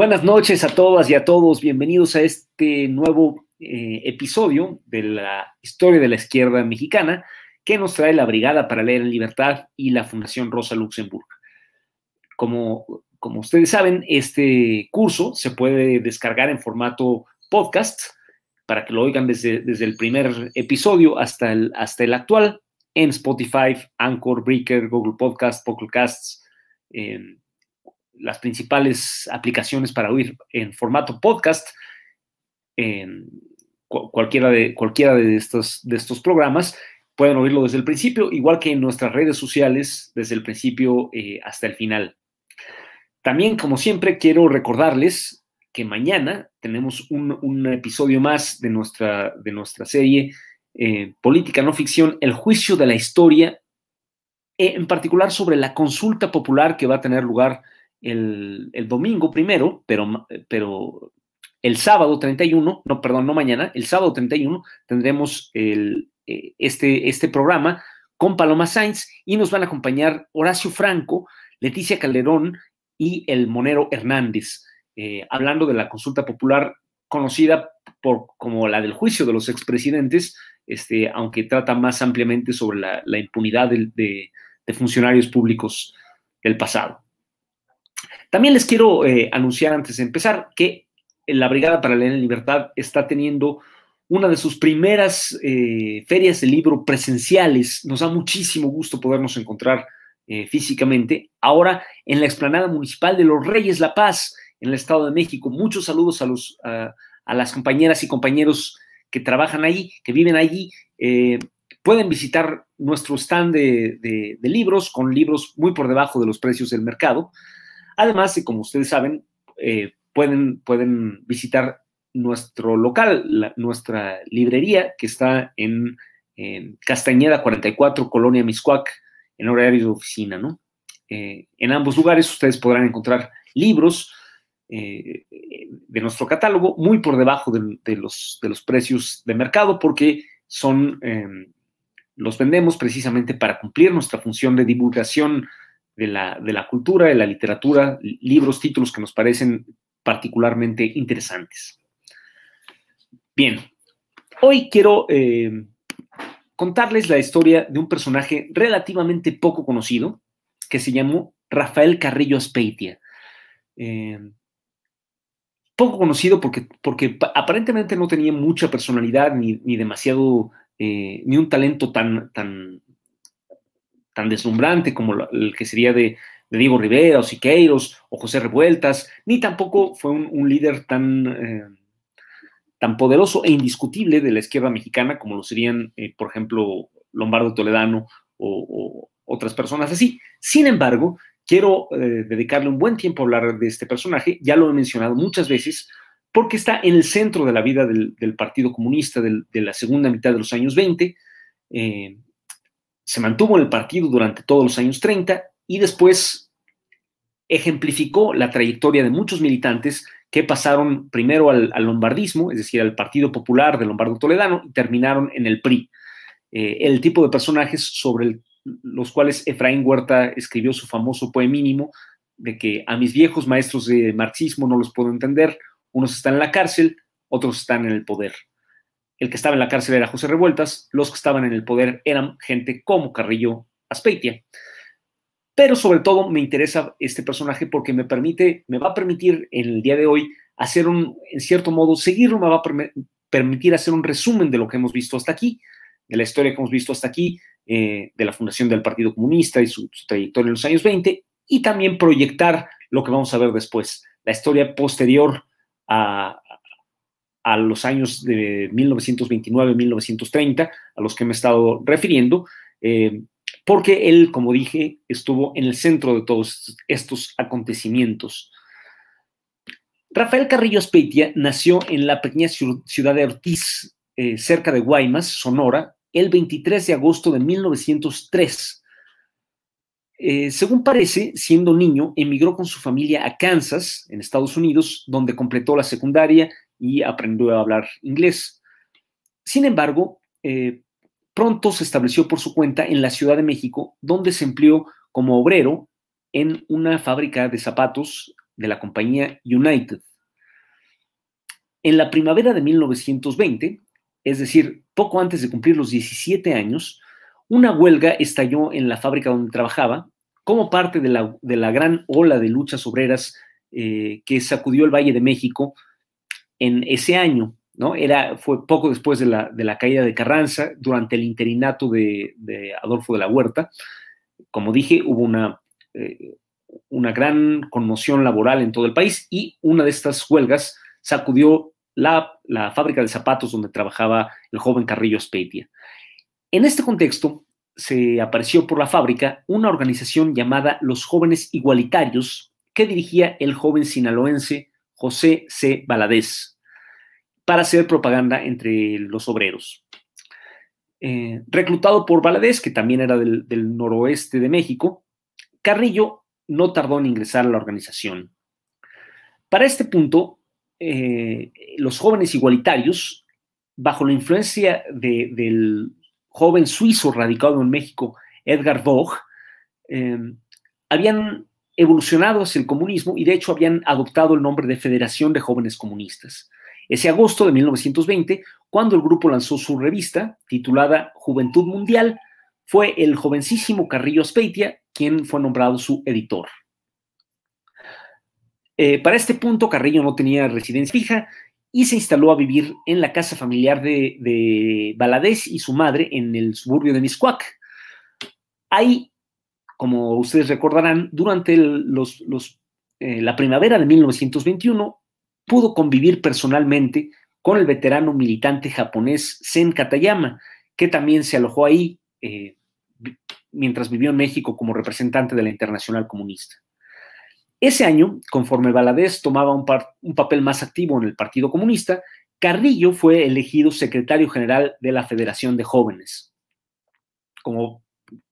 Buenas noches a todas y a todos. Bienvenidos a este nuevo eh, episodio de la historia de la izquierda mexicana que nos trae la Brigada para Leer en Libertad y la Fundación Rosa Luxemburg. Como, como ustedes saben, este curso se puede descargar en formato podcast para que lo oigan desde, desde el primer episodio hasta el, hasta el actual en Spotify, Anchor, Breaker, Google Podcast, Pocket Casts, las principales aplicaciones para oír en formato podcast, en cualquiera de, cualquiera de, estos, de estos programas, pueden oírlo desde el principio, igual que en nuestras redes sociales, desde el principio eh, hasta el final. También, como siempre, quiero recordarles que mañana tenemos un, episodio más de nuestra, de nuestra serie eh, Política No Ficción, El Juicio de la Historia, en particular sobre la consulta popular que va a tener lugar el, domingo primero, pero, pero el sábado 31, no, perdón, no mañana, el sábado 31 tendremos el, eh, este, este programa con Paloma Sainz y nos van a acompañar Horacio Franco, Leticia Calderón y el Monero Hernández, eh, hablando de la consulta popular conocida por, como la del juicio de los expresidentes, este, aunque trata más ampliamente sobre la, impunidad de funcionarios públicos del pasado. También les quiero eh, anunciar antes de empezar que la Brigada para Leer en Libertad está teniendo una de sus primeras eh, ferias de libro presenciales. Nos da muchísimo gusto podernos encontrar eh, físicamente. Ahora en la explanada municipal de Los Reyes La Paz, en el Estado de México. Muchos saludos a, los, a, las compañeras y compañeros que trabajan ahí, que viven allí. pueden visitar nuestro stand de libros con libros muy por debajo de los precios del mercado. Además, como ustedes saben, eh, pueden, pueden visitar nuestro local, nuestra librería que está en, Castañeda 44, Colonia Miscuac, en horario de oficina, ¿no? Eh, en ambos lugares ustedes podrán encontrar libros eh, de nuestro catálogo muy por debajo de, los, de los precios de mercado porque son, los vendemos precisamente para cumplir nuestra función de divulgación de la, cultura, de la literatura, libros, títulos que nos parecen particularmente interesantes. Bien, hoy quiero eh, contarles la historia de un personaje relativamente poco conocido que se llamó Rafael Carrillo Aspeitia. Eh, poco conocido porque, porque aparentemente no tenía mucha personalidad ni, demasiado, eh, ni un talento tan, tan, tan deslumbrante como el que sería de, Diego Rivera o Siqueiros o José Revueltas, ni tampoco fue un, líder tan, eh, tan poderoso e indiscutible de la izquierda mexicana como lo serían, eh, por ejemplo, Lombardo Toledano o, otras personas así. Sin embargo, quiero eh, dedicarle un buen tiempo a hablar de este personaje, ya lo he mencionado muchas veces, porque está en el centro de la vida del, Partido Comunista de la segunda mitad de los años 20 se mantuvo en el partido durante todos los años 30 y después ejemplificó la trayectoria de muchos militantes que pasaron primero al, lombardismo, es decir, al Partido Popular de Lombardo Toledano, y terminaron en el PRI. Eh, el tipo de personajes sobre los cuales Efraín Huerta escribió su famoso poemínimo de que a mis viejos maestros de marxismo no los puedo entender, unos están en la cárcel, otros están en el poder el que estaba en la cárcel era José Revueltas, los que estaban en el poder eran gente como Carrillo Aspeitia. Pero sobre todo me interesa este personaje porque me permite, me va a permitir en el día de hoy hacer un, en cierto modo, seguirlo, me va a permitir hacer un resumen de lo que hemos visto hasta aquí, de la historia que hemos visto hasta aquí, eh, de la fundación del Partido Comunista y su, su trayectoria en los años 20, y también proyectar lo que vamos a ver después, la historia posterior a, a los años de 1929-1930, a los que me he estado refiriendo, eh, porque él, como dije, estuvo en el centro de todos estos acontecimientos. Rafael Carrillo Aspeitia nació en la pequeña ciudad de Ortiz, eh, cerca de Guaymas, Sonora, el 23 de agosto de 1903. Eh, según parece, siendo niño, emigró con su familia a Kansas, en Estados Unidos, donde completó la secundaria y aprendió a hablar inglés. Sin embargo, eh, pronto se estableció por su cuenta en la Ciudad de México, donde se empleó como obrero en una fábrica de zapatos de la compañía United. En la primavera de 1920, es decir, poco antes de cumplir los 17 años, una huelga estalló en la fábrica donde trabajaba como parte de la, gran ola de luchas obreras eh, que sacudió el Valle de México en ese año. ¿no? Era, fue poco después de la, caída de Carranza, durante el interinato de, Adolfo de la Huerta. Como dije, hubo una, eh, una gran conmoción laboral en todo el país y una de estas huelgas sacudió la, la fábrica de zapatos donde trabajaba el joven Carrillo Speitia. En este contexto, se apareció por la fábrica una organización llamada Los Jóvenes Igualitarios que dirigía el joven sinaloense José C. Baladés para hacer propaganda entre los obreros. Eh, reclutado por Baladés, que también era del, noroeste de México, Carrillo no tardó en ingresar a la organización. Para este punto, eh, los jóvenes igualitarios, bajo la influencia del joven suizo radicado en México, Edgar Vogt, em, habían evolucionado hacia el comunismo y de hecho habían adoptado el nombre de Federación de Jóvenes Comunistas. Ese agosto de 1920, cuando el grupo lanzó su revista titulada Juventud Mundial, fue el jovencísimo Carrillo Speitia quien fue nombrado su editor. Eh, para este punto, Carrillo no tenía residencia fija y se instaló a vivir en la casa familiar de, de Baladés y su madre en el suburbio de Miscuac. Ahí, como ustedes recordarán, durante los, eh, la primavera de 1921 pudo convivir personalmente con el veterano militante japonés Sen Katayama, que también se alojó ahí eh, mientras vivió en México como representante de la Internacional Comunista. Ese año, conforme Valadez tomaba un, papel más activo en el Partido Comunista, Carrillo fue elegido secretario general de la Federación de Jóvenes. Como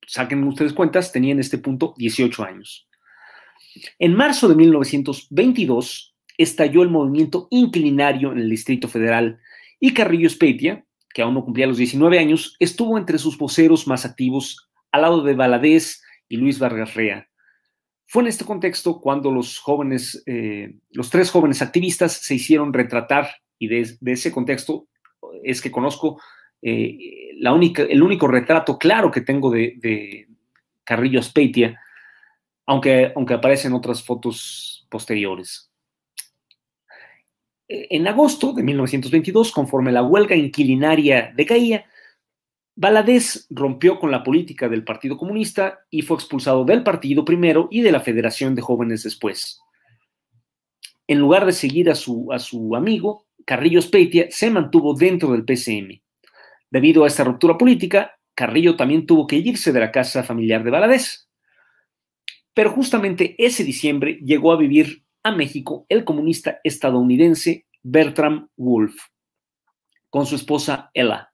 saquen ustedes cuentas, tenía en este punto 18 años. En marzo de 1922 estalló el movimiento inclinario en el Distrito Federal y Carrillo Speitia, que aún no cumplía los 19 años, estuvo entre sus voceros más activos al lado de Valadez y Luis Vargas Rea. Fue en este contexto cuando los jóvenes, eh, los tres jóvenes activistas se hicieron retratar y de, ese contexto es que conozco eh, el único retrato claro que tengo de, Carrillo Speitia, aunque, aunque aparecen otras fotos posteriores. En agosto de 1922, conforme la huelga inquilinaria decaía, Valadez rompió con la política del Partido Comunista y fue expulsado del partido primero y de la Federación de Jóvenes después. En lugar de seguir a su, amigo, Carrillo Speitia se mantuvo dentro del PCM. Debido a esta ruptura política, Carrillo también tuvo que irse de la casa familiar de Valadez. Pero justamente ese diciembre llegó a vivir a México el comunista estadounidense Bertram Wolf con su esposa Ella.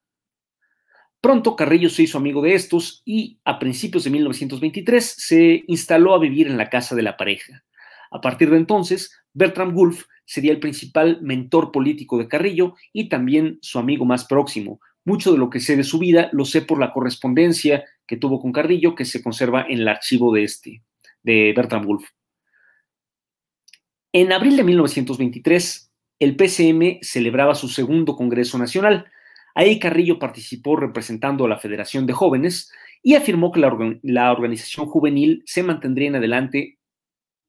Pronto Carrillo se hizo amigo de estos y a principios de 1923 se instaló a vivir en la casa de la pareja. A partir de entonces, Bertram Wolf sería el principal mentor político de Carrillo y también su amigo más próximo. Mucho de lo que sé de su vida lo sé por la correspondencia que tuvo con Carrillo que se conserva en el archivo de este, de Bertram Wolf. En abril de 1923, el PCM celebraba su segundo Congreso Nacional Ahí Carrillo participó representando a la Federación de Jóvenes y afirmó que la, organización juvenil se mantendría en adelante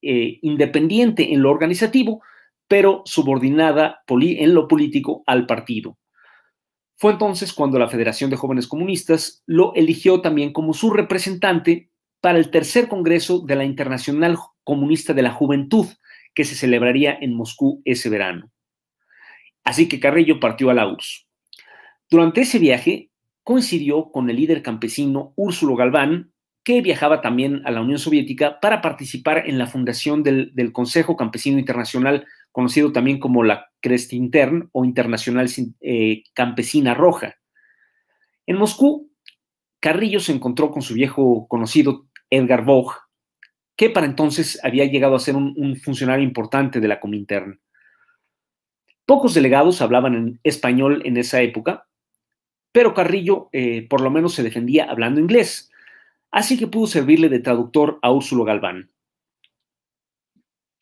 eh, independiente en lo organizativo, pero subordinada en lo político al partido. Fue entonces cuando la Federación de Jóvenes Comunistas lo eligió también como su representante para el tercer Congreso de la Internacional Comunista de la Juventud, que se celebraría en Moscú ese verano. Así que Carrillo partió a la URSS. Durante ese viaje coincidió con el líder campesino Úrsulo Galván, que viajaba también a la Unión Soviética para participar en la fundación del, Consejo Campesino Internacional, conocido también como la Intern o Internacional eh, Campesina Roja. En Moscú, Carrillo se encontró con su viejo conocido Edgar Vogt, que para entonces había llegado a ser un, un funcionario importante de la Comintern. Pocos delegados hablaban en español en esa época, pero Carrillo eh, por lo menos se defendía hablando inglés, así que pudo servirle de traductor a Úrsulo Galván.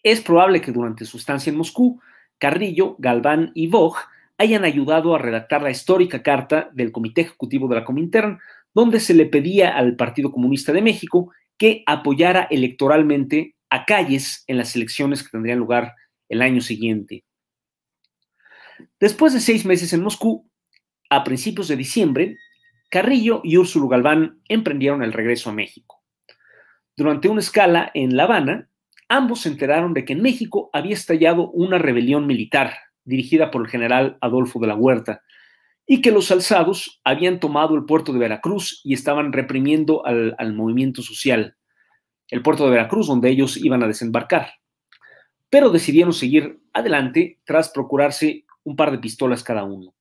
Es probable que durante su estancia en Moscú, Carrillo, Galván y Vogt hayan ayudado a redactar la histórica carta del Comité Ejecutivo de la Comintern, donde se le pedía al Partido Comunista de México que apoyara electoralmente a Calles en las elecciones que tendrían lugar el año siguiente. Después de seis meses en Moscú, a principios de diciembre, Carrillo y Úrsulo Galván emprendieron el regreso a México. Durante una escala en La Habana, ambos se enteraron de que en México había estallado una rebelión militar dirigida por el general Adolfo de la Huerta y que los alzados habían tomado el puerto de Veracruz y estaban reprimiendo al, al movimiento social, el puerto de Veracruz donde ellos iban a desembarcar. Pero decidieron seguir adelante tras procurarse un par de pistolas cada uno.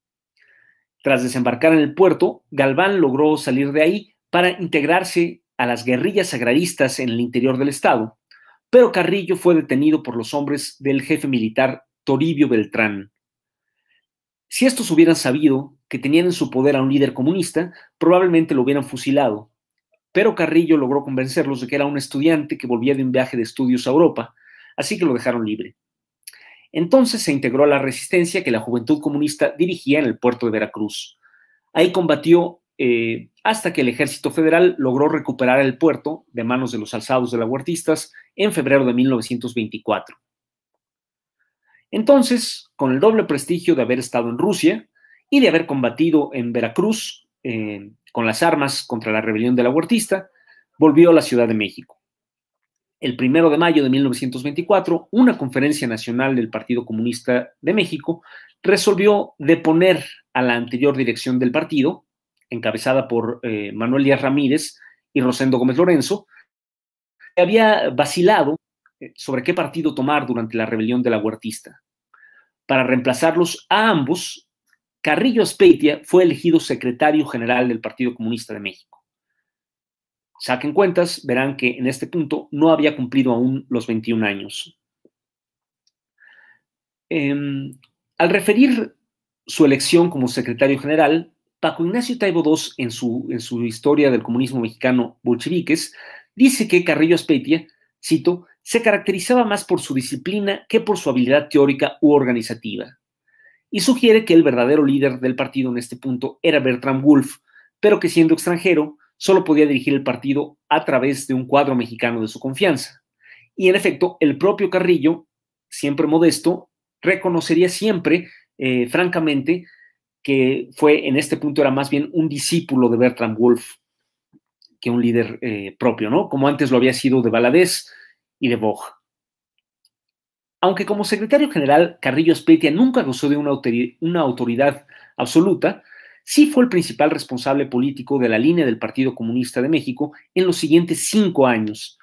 Tras desembarcar en el puerto, Galván logró salir de ahí para integrarse a las guerrillas agraristas en el interior del estado, pero Carrillo fue detenido por los hombres del jefe militar Toribio Beltrán. Si estos hubieran sabido que tenían en su poder a un líder comunista, probablemente lo hubieran fusilado, pero Carrillo logró convencerlos de que era un estudiante que volvía de un viaje de estudios a Europa, así que lo dejaron libre. Entonces se integró a la resistencia que la Juventud Comunista dirigía en el puerto de Veracruz. Ahí combatió eh, hasta que el ejército federal logró recuperar el puerto de manos de los alzados de la huertistas en febrero de 1924. Entonces, con el doble prestigio de haber estado en Rusia y de haber combatido en Veracruz eh, con las armas contra la rebelión de la huertista, volvió a la Ciudad de México el primero de mayo de 1924, una conferencia nacional del Partido Comunista de México resolvió deponer a la anterior dirección del partido, encabezada por eh, Manuel Díaz Ramírez y Rosendo Gómez Lorenzo, que había vacilado eh, sobre qué partido tomar durante la rebelión de la Huertista. Para reemplazarlos a ambos, Carrillo Espeitia fue elegido secretario general del Partido Comunista de México. Saquen cuentas, verán que en este punto no había cumplido aún los 21 años. Em, al referir su elección como secretario general, Paco Ignacio Taibo II, en su, en su historia del comunismo mexicano bolcheviques, dice que Carrillo Aspetia, cito, se caracterizaba más por su disciplina que por su habilidad teórica u organizativa. Y sugiere que el verdadero líder del partido en este punto era Bertram Wolf, pero que siendo extranjero solo podía dirigir el partido a través de un cuadro mexicano de su confianza. Y en efecto, el propio Carrillo, siempre modesto, reconocería siempre, eh, francamente, que fue en este punto era más bien un discípulo de Bertram Wolf que un líder eh, propio, ¿no? Como antes lo había sido de Valadez y de Boj. Aunque como secretario general, Carrillo Espetia nunca gozó de una autoridad absoluta, sí fue el principal responsable político de la línea del Partido Comunista de México en los siguientes cinco años,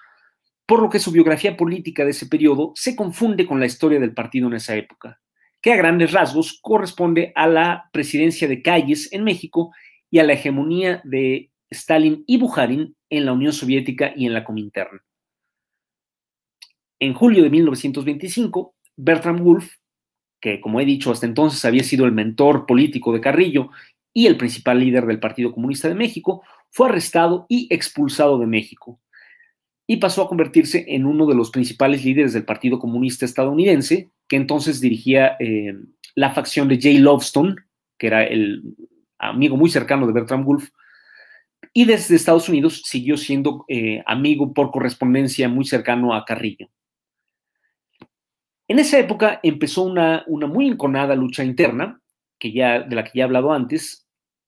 por lo que su biografía política de ese periodo se confunde con la historia del partido en esa época, que a grandes rasgos corresponde a la presidencia de Calles en México y a la hegemonía de Stalin y Bukharin en la Unión Soviética y en la Comintern. En julio de 1925, Bertram Wolf, que como he dicho hasta entonces había sido el mentor político de Carrillo y el principal líder del Partido Comunista de México, fue arrestado y expulsado de México y pasó a convertirse en uno de los principales líderes del Partido Comunista estadounidense, que entonces dirigía eh, la facción de Jay Lovestone, que era el amigo muy cercano de Bertram Wolf, y desde Estados Unidos siguió siendo eh, amigo por correspondencia muy cercano a Carrillo. En esa época empezó una, una muy enconada lucha interna que ya, de la que ya he hablado antes,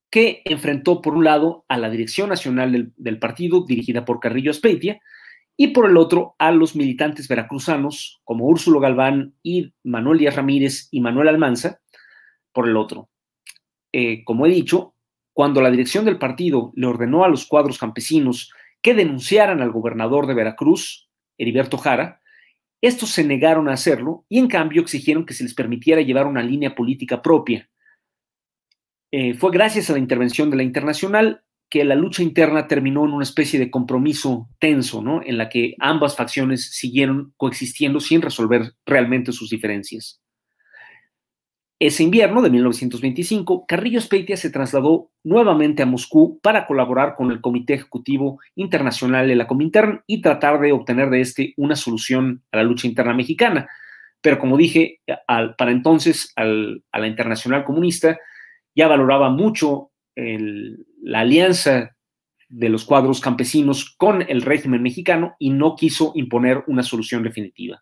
que enfrentó por un lado a la dirección nacional del, partido, dirigida por Carrillo Aspeitia, y por el otro a los militantes veracruzanos, como Úrsulo Galván y Manuel Díaz Ramírez y Manuel Almanza, por el otro. Eh, como he dicho, cuando la dirección del partido le ordenó a los cuadros campesinos que denunciaran al gobernador de Veracruz, Heriberto Jara, estos se negaron a hacerlo y en cambio exigieron que se les permitiera llevar una línea política propia, eh, fue gracias a la intervención de la internacional que la lucha interna terminó en una especie de compromiso tenso, ¿no? En la que ambas facciones siguieron coexistiendo sin resolver realmente sus diferencias. Ese invierno de 1925, Carrillo Speitia se trasladó nuevamente a Moscú para colaborar con el Comité Ejecutivo Internacional de la Comintern y tratar de obtener de este una solución a la lucha interna mexicana. Pero como dije, para entonces a la Internacional Comunista ya valoraba mucho la alianza de los cuadros campesinos con el régimen mexicano y no quiso imponer una solución definitiva.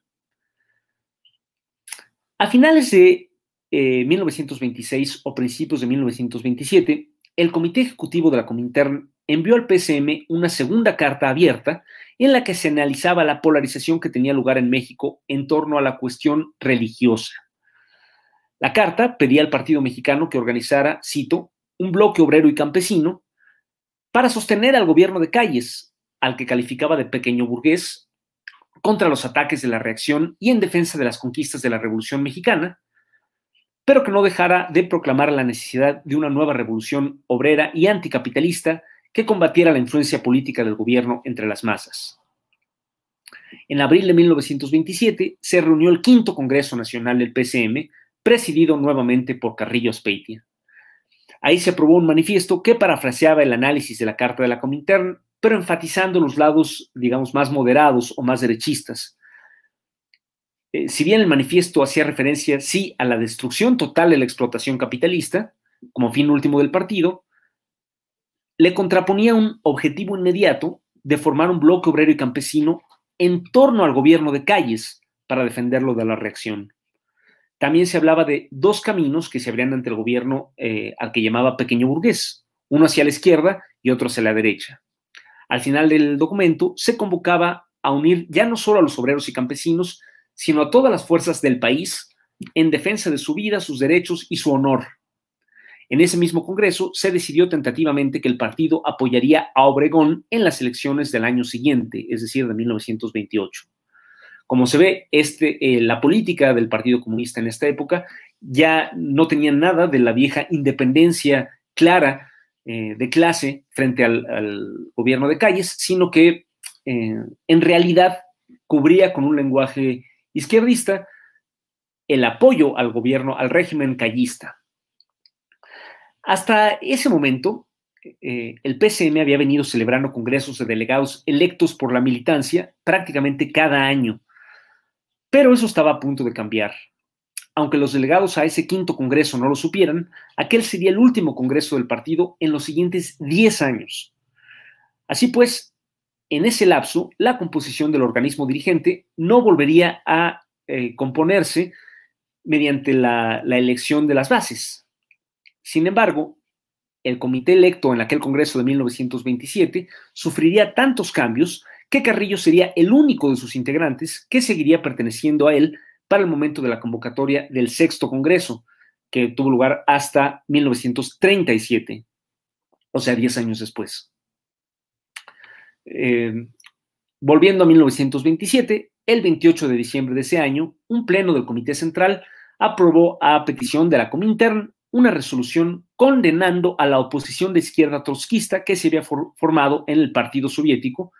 A finales de 1926 eh, o principios de 1927, el Comité Ejecutivo de la Comintern envió al PCM una segunda carta abierta en la que se analizaba la polarización que tenía lugar en México en torno a la cuestión religiosa. La carta pedía al Partido Mexicano que organizara, cito, un bloque obrero y campesino para sostener al gobierno de Calles, al que calificaba de pequeño burgués, contra los ataques de la reacción y en defensa de las conquistas de la Revolución Mexicana, pero que no dejara de proclamar la necesidad de una nueva revolución obrera y anticapitalista que combatiera la influencia política del gobierno entre las masas. En abril de 1927 se reunió el quinto Congreso Nacional del PCM, presidido nuevamente por Carrillo Speitia. Ahí se aprobó un manifiesto que parafraseaba el análisis de la Carta de la Comintern, pero enfatizando los lados, digamos, más moderados o más derechistas, eh, si bien el manifiesto hacía referencia, sí, a la destrucción total de la explotación capitalista, como fin último del partido, le contraponía un objetivo inmediato de formar un bloque obrero y campesino en torno al gobierno de calles para defenderlo de la reacción. También se hablaba de dos caminos que se abrían ante el gobierno eh, al que llamaba pequeño burgués, uno hacia la izquierda y otro hacia la derecha. Al final del documento se convocaba a unir ya no solo a los obreros y campesinos, sino a todas las fuerzas del país en defensa de su vida, sus derechos y su honor. En ese mismo Congreso se decidió tentativamente que el partido apoyaría a Obregón en las elecciones del año siguiente, es decir, de 1928. Como se ve, este, eh, la política del Partido Comunista en esta época ya no tenía nada de la vieja independencia clara eh, de clase frente al, gobierno de calles, sino que eh, en realidad cubría con un lenguaje izquierdista el apoyo al gobierno, al régimen callista. Hasta ese momento, el PCM había venido celebrando congresos de delegados electos por la militancia prácticamente cada año, pero eso estaba a punto de cambiar. Aunque los delegados a ese quinto congreso no lo supieran, aquel sería el último congreso del partido en los siguientes 10 años. Así pues, en ese lapso, la composición del organismo dirigente no volvería a eh, componerse mediante la, la elección de las bases. Sin embargo, el comité electo en aquel Congreso de 1927 sufriría tantos cambios que Carrillo sería el único de sus integrantes que seguiría perteneciendo a él para el momento de la convocatoria del sexto Congreso, que tuvo lugar hasta 1937, o sea, 10 años después. Eh, volviendo a 1927, el 28 de diciembre de ese año, un pleno del Comité Central aprobó a petición de la Comintern una resolución condenando a la oposición de izquierda trotskista que se había formado en el Partido Soviético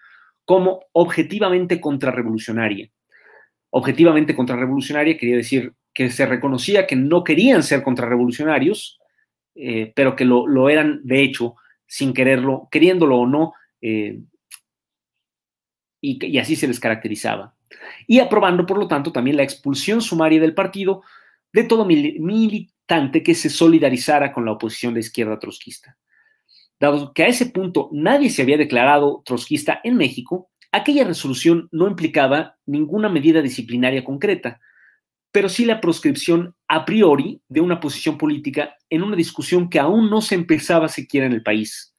como objetivamente contrarrevolucionaria. Objetivamente contrarrevolucionaria quería decir que se reconocía que no querían ser contrarrevolucionarios, eh, pero que lo, eran de hecho, sin quererlo, queriéndolo o no, eh, y, así se les caracterizaba. Y aprobando, por lo tanto, también la expulsión sumaria del partido de todo militante que se solidarizara con la oposición de izquierda trotskista. Dado que a ese punto nadie se había declarado trotskista en México, aquella resolución no implicaba ninguna medida disciplinaria concreta, pero sí la proscripción a priori de una posición política en una discusión que aún no se empezaba siquiera en el país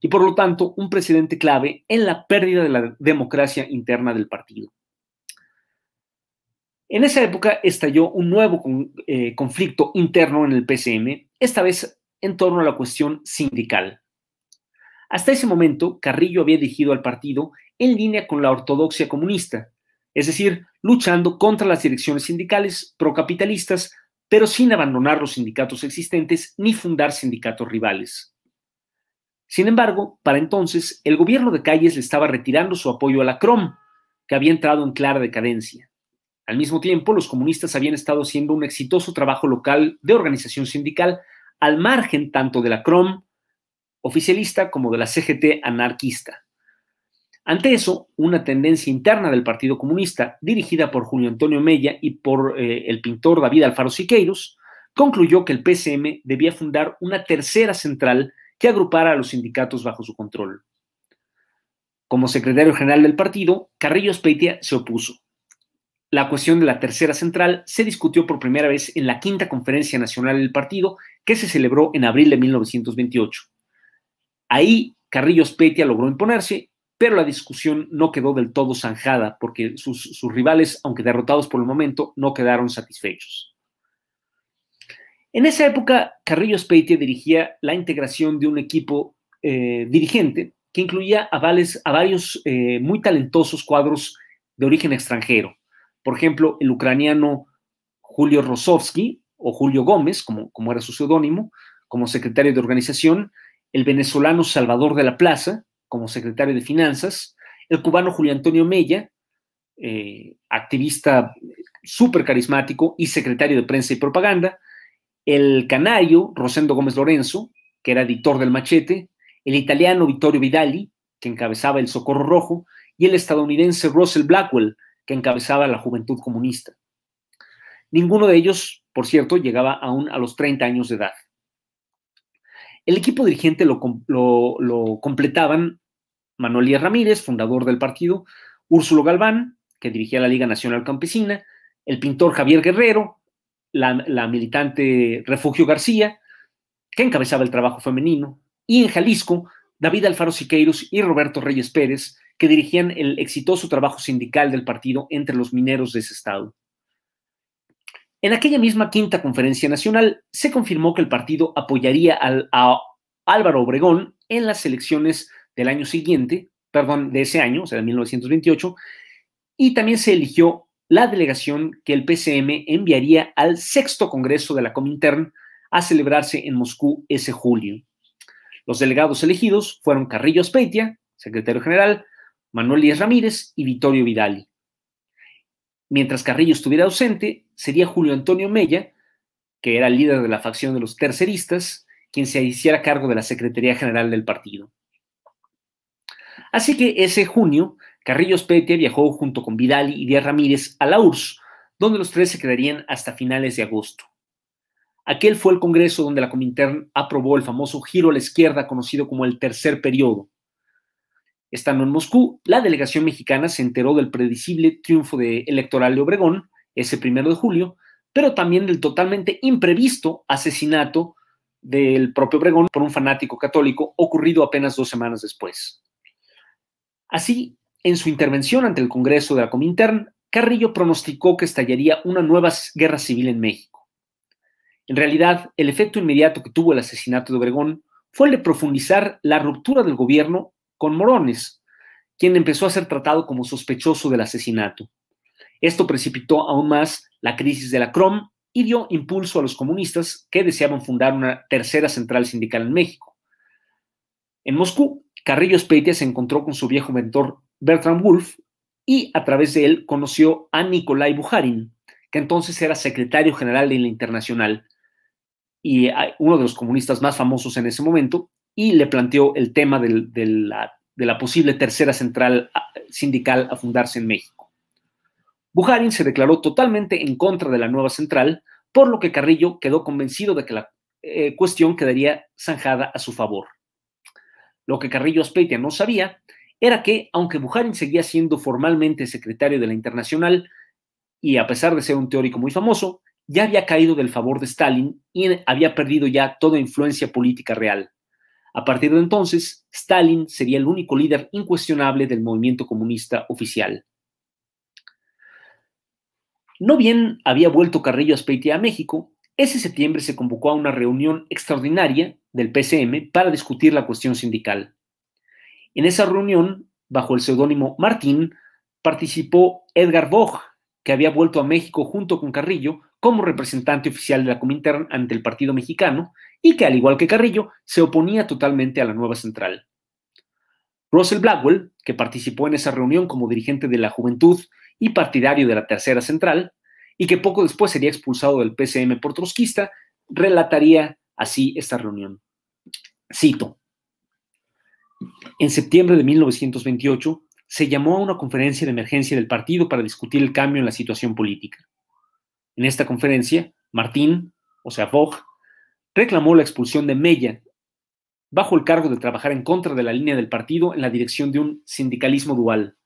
y por lo tanto un presidente clave en la pérdida de la democracia interna del partido. En esa época estalló un nuevo eh, conflicto interno en el PCM, esta vez en torno a la cuestión sindical. Hasta ese momento, Carrillo había dirigido al partido en línea con la ortodoxia comunista, es decir, luchando contra las direcciones sindicales procapitalistas, pero sin abandonar los sindicatos existentes ni fundar sindicatos rivales. Sin embargo, para entonces, el gobierno de Calles le estaba retirando su apoyo a la CROM, que había entrado en clara decadencia. Al mismo tiempo, los comunistas habían estado haciendo un exitoso trabajo local de organización sindical al margen tanto de la CROM oficialista como de la CGT anarquista. Ante eso, una tendencia interna del Partido Comunista, dirigida por Julio Antonio Mella y por eh, el pintor David Alfaro Siqueiros, concluyó que el PCM debía fundar una tercera central que agrupara a los sindicatos bajo su control. Como secretario general del partido, Carrillo Speitia se opuso. La cuestión de la tercera central se discutió por primera vez en la quinta conferencia nacional del partido que se celebró en abril de 1928. Ahí Carrillo Speitia logró imponerse, pero la discusión no quedó del todo zanjada porque sus, rivales, aunque derrotados por el momento, no quedaron satisfechos. En esa época, Carrillo Speitia dirigía la integración de un equipo eh, dirigente que incluía a, a varios eh, muy talentosos cuadros de origen extranjero. Por ejemplo, el ucraniano Julio Rosovsky, o Julio Gómez, como, como era su seudónimo, como secretario de organización, el venezolano Salvador de la Plaza, como secretario de Finanzas, el cubano Julio Antonio Mella, eh, activista súper carismático y secretario de prensa y propaganda, el canario Rosendo Gómez Lorenzo, que era editor del Machete, el italiano Vittorio Vidali, que encabezaba el Socorro Rojo, y el estadounidense Russell Blackwell, que encabezaba la Juventud Comunista. Ninguno de ellos, por cierto, llegaba aún a los 30 años de edad. El equipo dirigente lo, completaban Manuel Ramírez, fundador del partido, Úrsulo Galván, que dirigía la Liga Nacional Campesina, el pintor Javier Guerrero, la, militante Refugio García, que encabezaba el trabajo femenino, y en Jalisco, David Alfaro Siqueiros y Roberto Reyes Pérez, que dirigían el exitoso trabajo sindical del partido entre los mineros de ese estado. En aquella misma quinta conferencia nacional se confirmó que el partido apoyaría a Álvaro Obregón en las elecciones del año siguiente, perdón, de ese año, o sea, de 1928, y también se eligió la delegación que el PCM enviaría al sexto Congreso de la Comintern a celebrarse en Moscú ese julio. Los delegados elegidos fueron Carrillo Speitia, secretario general, Manuel Díaz Ramírez y Vittorio Vidali. Mientras Carrillo estuviera ausente, sería Julio Antonio Mella, que era el líder de la facción de los terceristas, quien se hiciera cargo de la Secretaría General del partido. Así que ese junio Carrillo Spete viajó junto con Vidal y Díaz Ramírez a la URSS, donde los tres se quedarían hasta finales de agosto. Aquel fue el congreso donde la Comintern aprobó el famoso giro a la izquierda conocido como el tercer periodo. Estando en Moscú, la delegación mexicana se enteró del predecible triunfo de electoral de Obregón, ese primero de julio, pero también del totalmente imprevisto asesinato del propio Obregón por un fanático católico ocurrido apenas dos semanas después. Así, en su intervención ante el Congreso de la Comintern, Carrillo pronosticó que estallaría una nueva guerra civil en México. En realidad, el efecto inmediato que tuvo el asesinato de Obregón fue el de profundizar la ruptura del gobierno con Morones, quien empezó a ser tratado como sospechoso del asesinato. Esto precipitó aún más la crisis de la CROM y dio impulso a los comunistas que deseaban fundar una tercera central sindical en México. En Moscú, Carrillo Speitia se encontró con su viejo mentor Bertram Wolf y a través de él conoció a Nikolai Bukharin, que entonces era secretario general de la Internacional y uno de los comunistas más famosos en ese momento, y le planteó el tema de, la, posible tercera central ah, sindical a fundarse en México. Bukharin se declaró totalmente en contra de la nueva central, por lo que Carrillo quedó convencido de que la eh, cuestión quedaría zanjada a su favor. Lo que Carrillo Aspeitia no sabía era que, aunque Bujarin seguía siendo formalmente secretario de la Internacional, y a pesar de ser un teórico muy famoso, ya había caído del favor de Stalin y había perdido ya toda influencia política real. A partir de entonces, Stalin sería el único líder incuestionable del movimiento comunista oficial. No bien había vuelto Carrillo Aspeitia a México, ese septiembre se convocó a una reunión extraordinaria del PCM para discutir la cuestión sindical. En esa reunión, bajo el seudónimo Martín, participó Edgar Boch, que había vuelto a México junto con Carrillo como representante oficial de la Comintern ante el Partido Mexicano y que, al igual que Carrillo, se oponía totalmente a la nueva central. Russell Blackwell, que participó en esa reunión como dirigente de la Juventud y partidario de la Tercera Central, y que poco después sería expulsado del PCM por trotskista, relataría así esta reunión. Cito. En septiembre de 1928 se llamó a una conferencia de emergencia del partido para discutir el cambio en la situación política. En esta conferencia, Martín, o sea, reclamó la expulsión de Mella, bajo el cargo de trabajar en contra de la línea del partido en la dirección de un sindicalismo dual.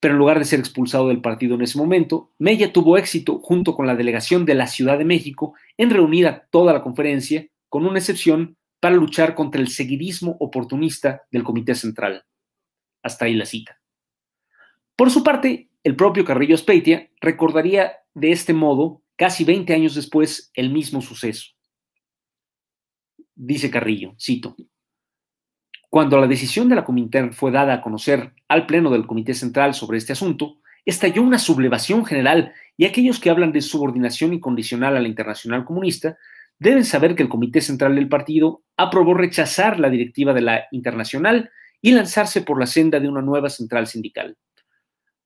Pero en lugar de ser expulsado del partido en ese momento, Mella tuvo éxito junto con la delegación de la Ciudad de México en reunir a toda la conferencia, con una excepción, para luchar contra el seguidismo oportunista del Comité Central. Hasta ahí la cita. Por su parte, el propio Carrillo Speitia recordaría de este modo, casi 20 años después, el mismo suceso. Dice Carrillo, cito, cuando la decisión de la Comintern fue dada a conocer al Pleno del Comité Central sobre este asunto, estalló una sublevación general y aquellos que hablan de subordinación incondicional a la Internacional Comunista deben saber que el Comité Central del partido aprobó rechazar la directiva de la Internacional y lanzarse por la senda de una nueva central sindical.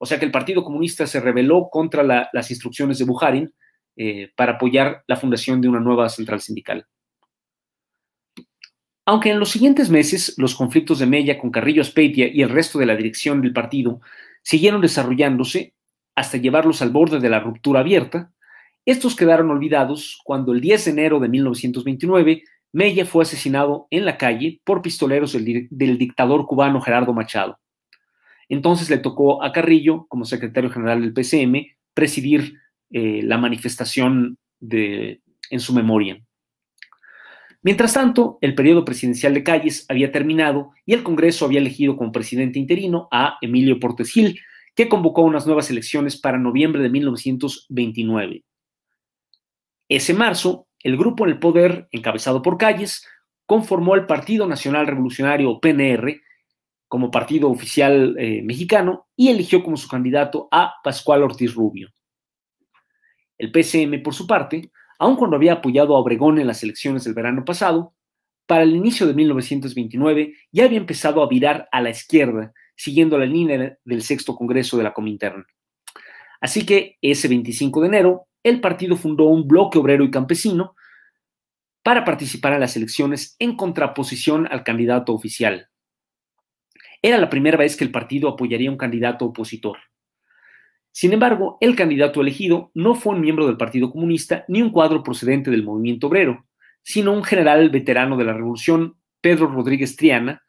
O sea que el Partido Comunista se rebeló contra las instrucciones de Bujarin eh, para apoyar la fundación de una nueva central sindical. Aunque en los siguientes meses los conflictos de Mella con Carrillo Speitia y el resto de la dirección del partido siguieron desarrollándose hasta llevarlos al borde de la ruptura abierta, estos quedaron olvidados cuando el 10 de enero de 1929 Mella fue asesinado en la calle por pistoleros del, dictador cubano Gerardo Machado. Entonces le tocó a Carrillo, como secretario general del PCM, presidir eh, la manifestación de, en su memoria. Mientras tanto, el periodo presidencial de Calles había terminado y el Congreso había elegido como presidente interino a Emilio Portes Gil, que convocó unas nuevas elecciones para noviembre de 1929. Ese marzo, el grupo en el poder, encabezado por Calles, conformó el Partido Nacional Revolucionario PNR como partido oficial eh, mexicano y eligió como su candidato a Pascual Ortiz Rubio. El PCM, por su parte, aun cuando había apoyado a Obregón en las elecciones del verano pasado, para el inicio de 1929 ya había empezado a virar a la izquierda, siguiendo la línea del sexto Congreso de la Comintern. Así que ese 25 de enero, el partido fundó un bloque obrero y campesino para participar en las elecciones en contraposición al candidato oficial. Era la primera vez que el partido apoyaría un candidato opositor. Sin embargo, el candidato elegido no fue un miembro del Partido Comunista ni un cuadro procedente del movimiento obrero, sino un general veterano de la Revolución, Pedro Rodríguez Triana,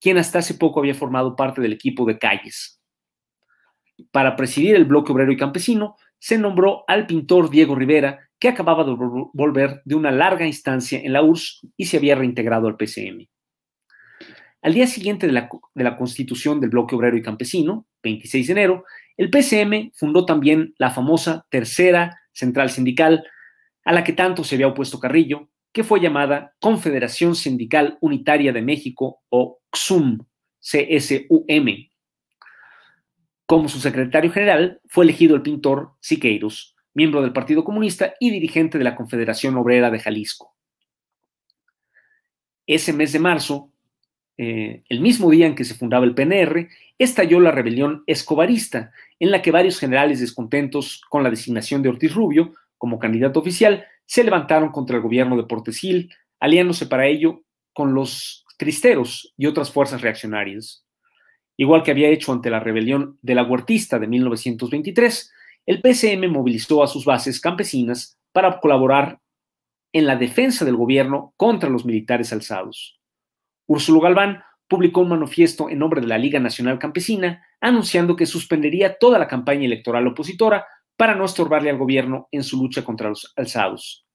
quien hasta hace poco había formado parte del equipo de Calles. Para presidir el bloque obrero y campesino, se nombró al pintor Diego Rivera, que acababa de volver de una larga instancia en la URSS y se había reintegrado al PCM. Al día siguiente de la, constitución del bloque obrero y campesino, 26 de enero, el PCM fundó también la famosa Tercera Central Sindical, a la que tanto se había opuesto Carrillo, que fue llamada Confederación Sindical Unitaria de México o CSUM, CSUM. Como su secretario general fue elegido el pintor Siqueiros, miembro del Partido Comunista y dirigente de la Confederación Obrera de Jalisco. Ese mes de marzo, eh, el mismo día en que se fundaba el PNR, estalló la rebelión escobarista, en la que varios generales descontentos con la designación de Ortiz Rubio como candidato oficial se levantaron contra el gobierno de Portesil, aliándose para ello con los cristeros y otras fuerzas reaccionarias. Igual que había hecho ante la rebelión de la Huertista de 1923, el PCM movilizó a sus bases campesinas para colaborar en la defensa del gobierno contra los militares alzados. Úrsulo Galván publicó un manifiesto en nombre de la Liga Nacional Campesina anunciando que suspendería toda la campaña electoral opositora para no estorbarle al gobierno en su lucha contra los alzados.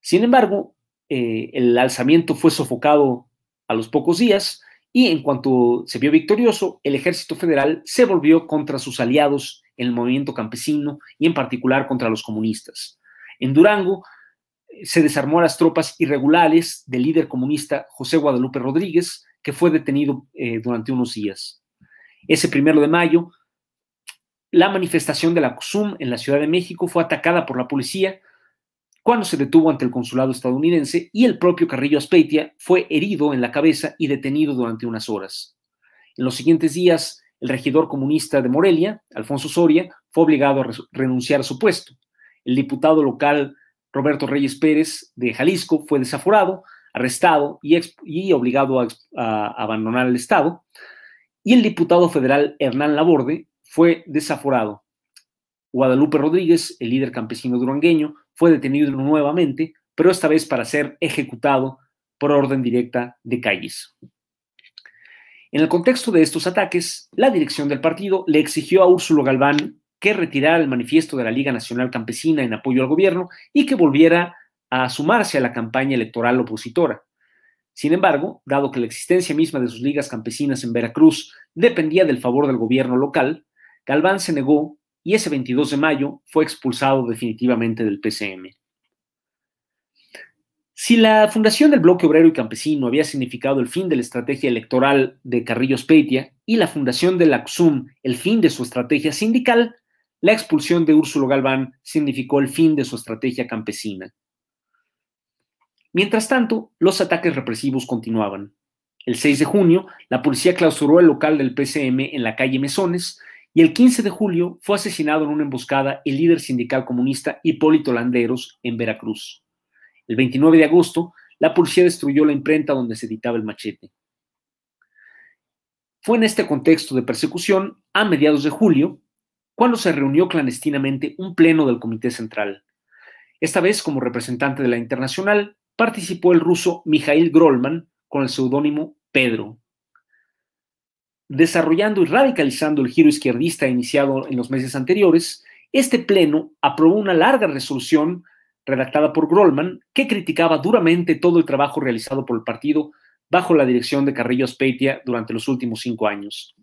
Sin embargo, eh, el alzamiento fue sofocado a los pocos días y en cuanto se vio victorioso, el ejército federal se volvió contra sus aliados en el movimiento campesino y en particular contra los comunistas. En Durango, se desarmó a las tropas irregulares del líder comunista José Guadalupe Rodríguez, que fue detenido eh, durante unos días. Ese primero de mayo, la manifestación de la CUSUM en la Ciudad de México fue atacada por la policía cuando se detuvo ante el consulado estadounidense y el propio Carrillo Aspeitia fue herido en la cabeza y detenido durante unas horas. En los siguientes días, el regidor comunista de Morelia, Alfonso Soria, fue obligado a renunciar a su puesto. El diputado local Roberto Reyes Pérez de Jalisco fue desaforado, arrestado y, obligado a, abandonar el Estado. Y el diputado federal Hernán Laborde fue desaforado. Guadalupe Rodríguez, el líder campesino durangueño, fue detenido nuevamente, pero esta vez para ser ejecutado por orden directa de Calles. En el contexto de estos ataques, la dirección del partido le exigió a Úrsulo Galván que retirara el manifiesto de la Liga Nacional Campesina en apoyo al gobierno y que volviera a sumarse a la campaña electoral opositora. Sin embargo, dado que la existencia misma de sus ligas campesinas en Veracruz dependía del favor del gobierno local, Galván se negó y ese 22 de mayo fue expulsado definitivamente del PCM. Si la fundación del bloque obrero y campesino había significado el fin de la estrategia electoral de Carrillo Speitia y la fundación de la el fin de su estrategia sindical, la expulsión de Úrsulo Galván significó el fin de su estrategia campesina. Mientras tanto, los ataques represivos continuaban. El 6 de junio, la policía clausuró el local del PCM en la calle Mesones y el 15 de julio fue asesinado en una emboscada el líder sindical comunista Hipólito Landeros en Veracruz. El 29 de agosto, la policía destruyó la imprenta donde se editaba el machete. Fue en este contexto de persecución, a mediados de julio, cuando se reunió clandestinamente un pleno del Comité Central. Esta vez, como representante de la Internacional, participó el ruso Mikhail Grolman con el seudónimo Pedro. Desarrollando y radicalizando el giro izquierdista iniciado en los meses anteriores, este pleno aprobó una larga resolución redactada por Grollman, que criticaba duramente todo el trabajo realizado por el partido bajo la dirección de Carrillo Speitia durante los últimos cinco años.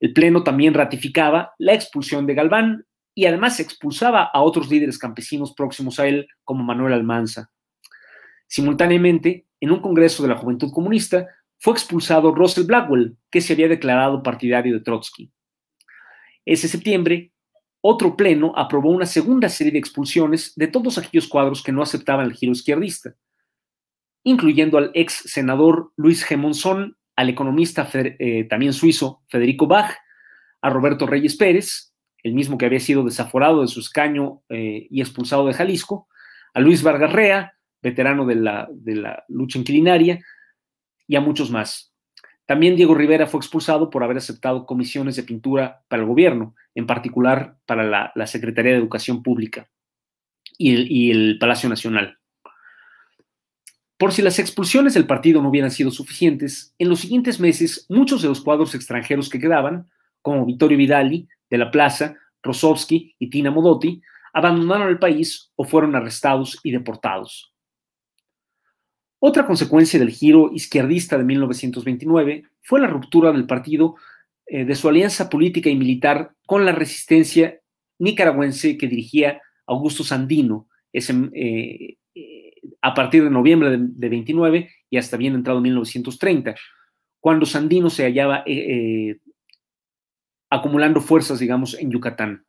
El Pleno también ratificaba la expulsión de Galván y además expulsaba a otros líderes campesinos próximos a él, como Manuel Almanza. Simultáneamente, en un congreso de la Juventud Comunista, fue expulsado Russell Blackwell, que se había declarado partidario de Trotsky. Ese septiembre, otro pleno aprobó una segunda serie de expulsiones de todos aquellos cuadros que no aceptaban el giro izquierdista, incluyendo al ex senador Luis G. al economista eh, también suizo Federico Bach, a Roberto Reyes Pérez, el mismo que había sido desaforado de su escaño eh, y expulsado de Jalisco, a Luis Vargarrea, veterano de la, de la lucha inquilinaria, y a muchos más. También Diego Rivera fue expulsado por haber aceptado comisiones de pintura para el gobierno, en particular para la, Secretaría de Educación Pública y el, Palacio Nacional. Por si las expulsiones del partido no hubieran sido suficientes, en los siguientes meses muchos de los cuadros extranjeros que quedaban, como Vittorio Vidali, de la Plaza, Rosowski y Tina Modotti, abandonaron el país o fueron arrestados y deportados. Otra consecuencia del giro izquierdista de 1929 fue la ruptura del partido eh, de su alianza política y militar con la resistencia nicaragüense que dirigía Augusto Sandino eh, eh, a partir de noviembre de, de, 29 y hasta bien entrado 1930, cuando Sandino se hallaba acumulando fuerzas, digamos, en Yucatán.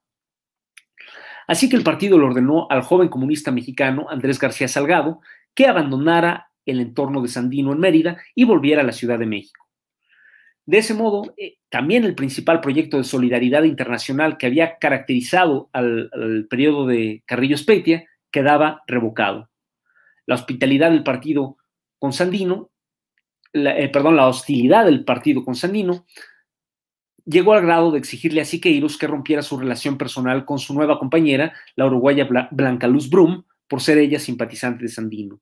Así que el partido le ordenó al joven comunista mexicano Andrés García Salgado que abandonara el entorno de Sandino en Mérida y volviera a la Ciudad de México. De ese modo, eh, también el principal proyecto de solidaridad internacional que había caracterizado al, periodo de Carrillo Speitia quedaba revocado. La hospitalidad del partido con Sandino, eh, perdón, la hostilidad del partido con Sandino llegó al grado de exigirle a Siqueiros que rompiera su relación personal con su nueva compañera, la uruguaya Blanca Luz Brum, por ser ella simpatizante de Sandino.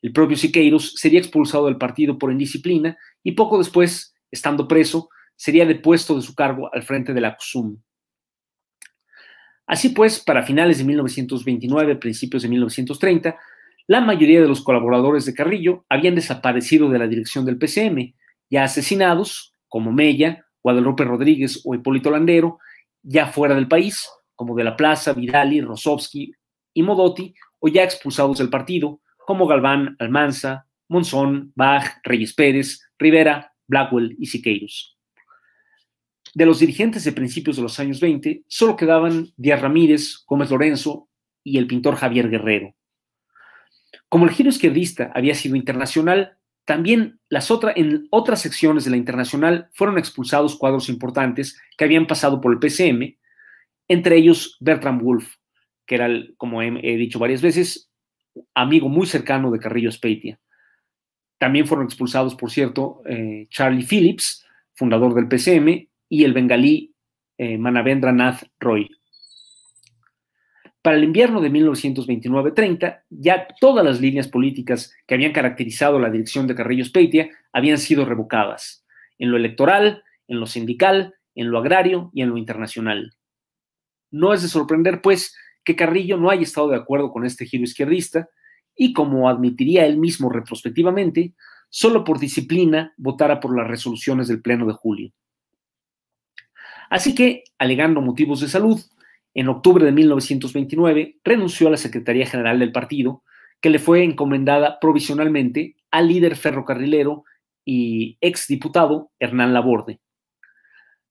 El propio Siqueiros sería expulsado del partido por indisciplina y poco después, estando preso, sería depuesto de su cargo al frente de la CUSUM. Así pues, para finales de 1929, principios de 1930, la mayoría de los colaboradores de Carrillo habían desaparecido de la dirección del PCM, ya asesinados, como Mella, Guadalupe Rodríguez o Hipólito Landero, ya fuera del país, como de la Plaza, Vidali, Rosovsky y Modotti, o ya expulsados del partido, como Galván, Almanza, Monzón, Bach, Reyes Pérez, Rivera, Blackwell y Siqueiros. De los dirigentes de principios de los años 20, solo quedaban Díaz Ramírez, Gómez Lorenzo y el pintor Javier Guerrero. Como el giro izquierdista había sido internacional, también las en otras secciones de la Internacional fueron expulsados cuadros importantes que habían pasado por el PCM, entre ellos Bertram Wolf, que era, como he, dicho varias veces, amigo muy cercano de Carrillo Speitia. También fueron expulsados, por cierto, eh, Charlie Phillips, fundador del PCM, y el bengalí eh, Manavendranath Roy. Para el invierno de 1929-30, ya todas las líneas políticas que habían caracterizado la dirección de Carrillo Speitia habían sido revocadas, en lo electoral, en lo sindical, en lo agrario y en lo internacional. No es de sorprender, pues, que Carrillo no haya estado de acuerdo con este giro izquierdista y, como admitiría él mismo retrospectivamente, solo por disciplina votara por las resoluciones del Pleno de julio. Así que, alegando motivos de salud, en octubre de 1929 renunció a la Secretaría General del partido, que le fue encomendada provisionalmente al líder ferrocarrilero y exdiputado Hernán Laborde.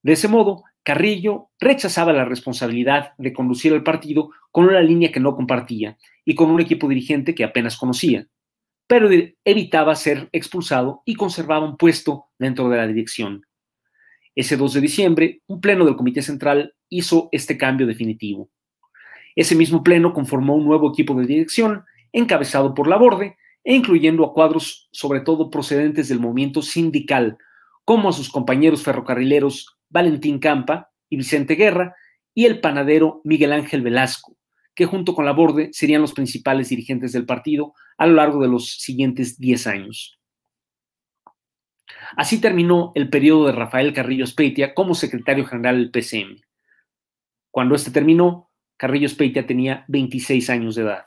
De ese modo, Carrillo rechazaba la responsabilidad de conducir el partido con una línea que no compartía y con un equipo dirigente que apenas conocía, pero evitaba ser expulsado y conservaba un puesto dentro de la dirección. Ese 2 de diciembre, un pleno del Comité Central hizo este cambio definitivo. Ese mismo pleno conformó un nuevo equipo de dirección, encabezado por Laborde, e incluyendo a cuadros sobre todo procedentes del movimiento sindical, como a sus compañeros ferrocarrileros Valentín Campa y Vicente Guerra, y el panadero Miguel Ángel Velasco, que junto con Laborde serían los principales dirigentes del partido a lo largo de los siguientes 10 años. Así terminó el periodo de Rafael Carrillo Speitia como secretario general del PCM. Cuando este terminó, Carrillo Speitia tenía 26 años de edad.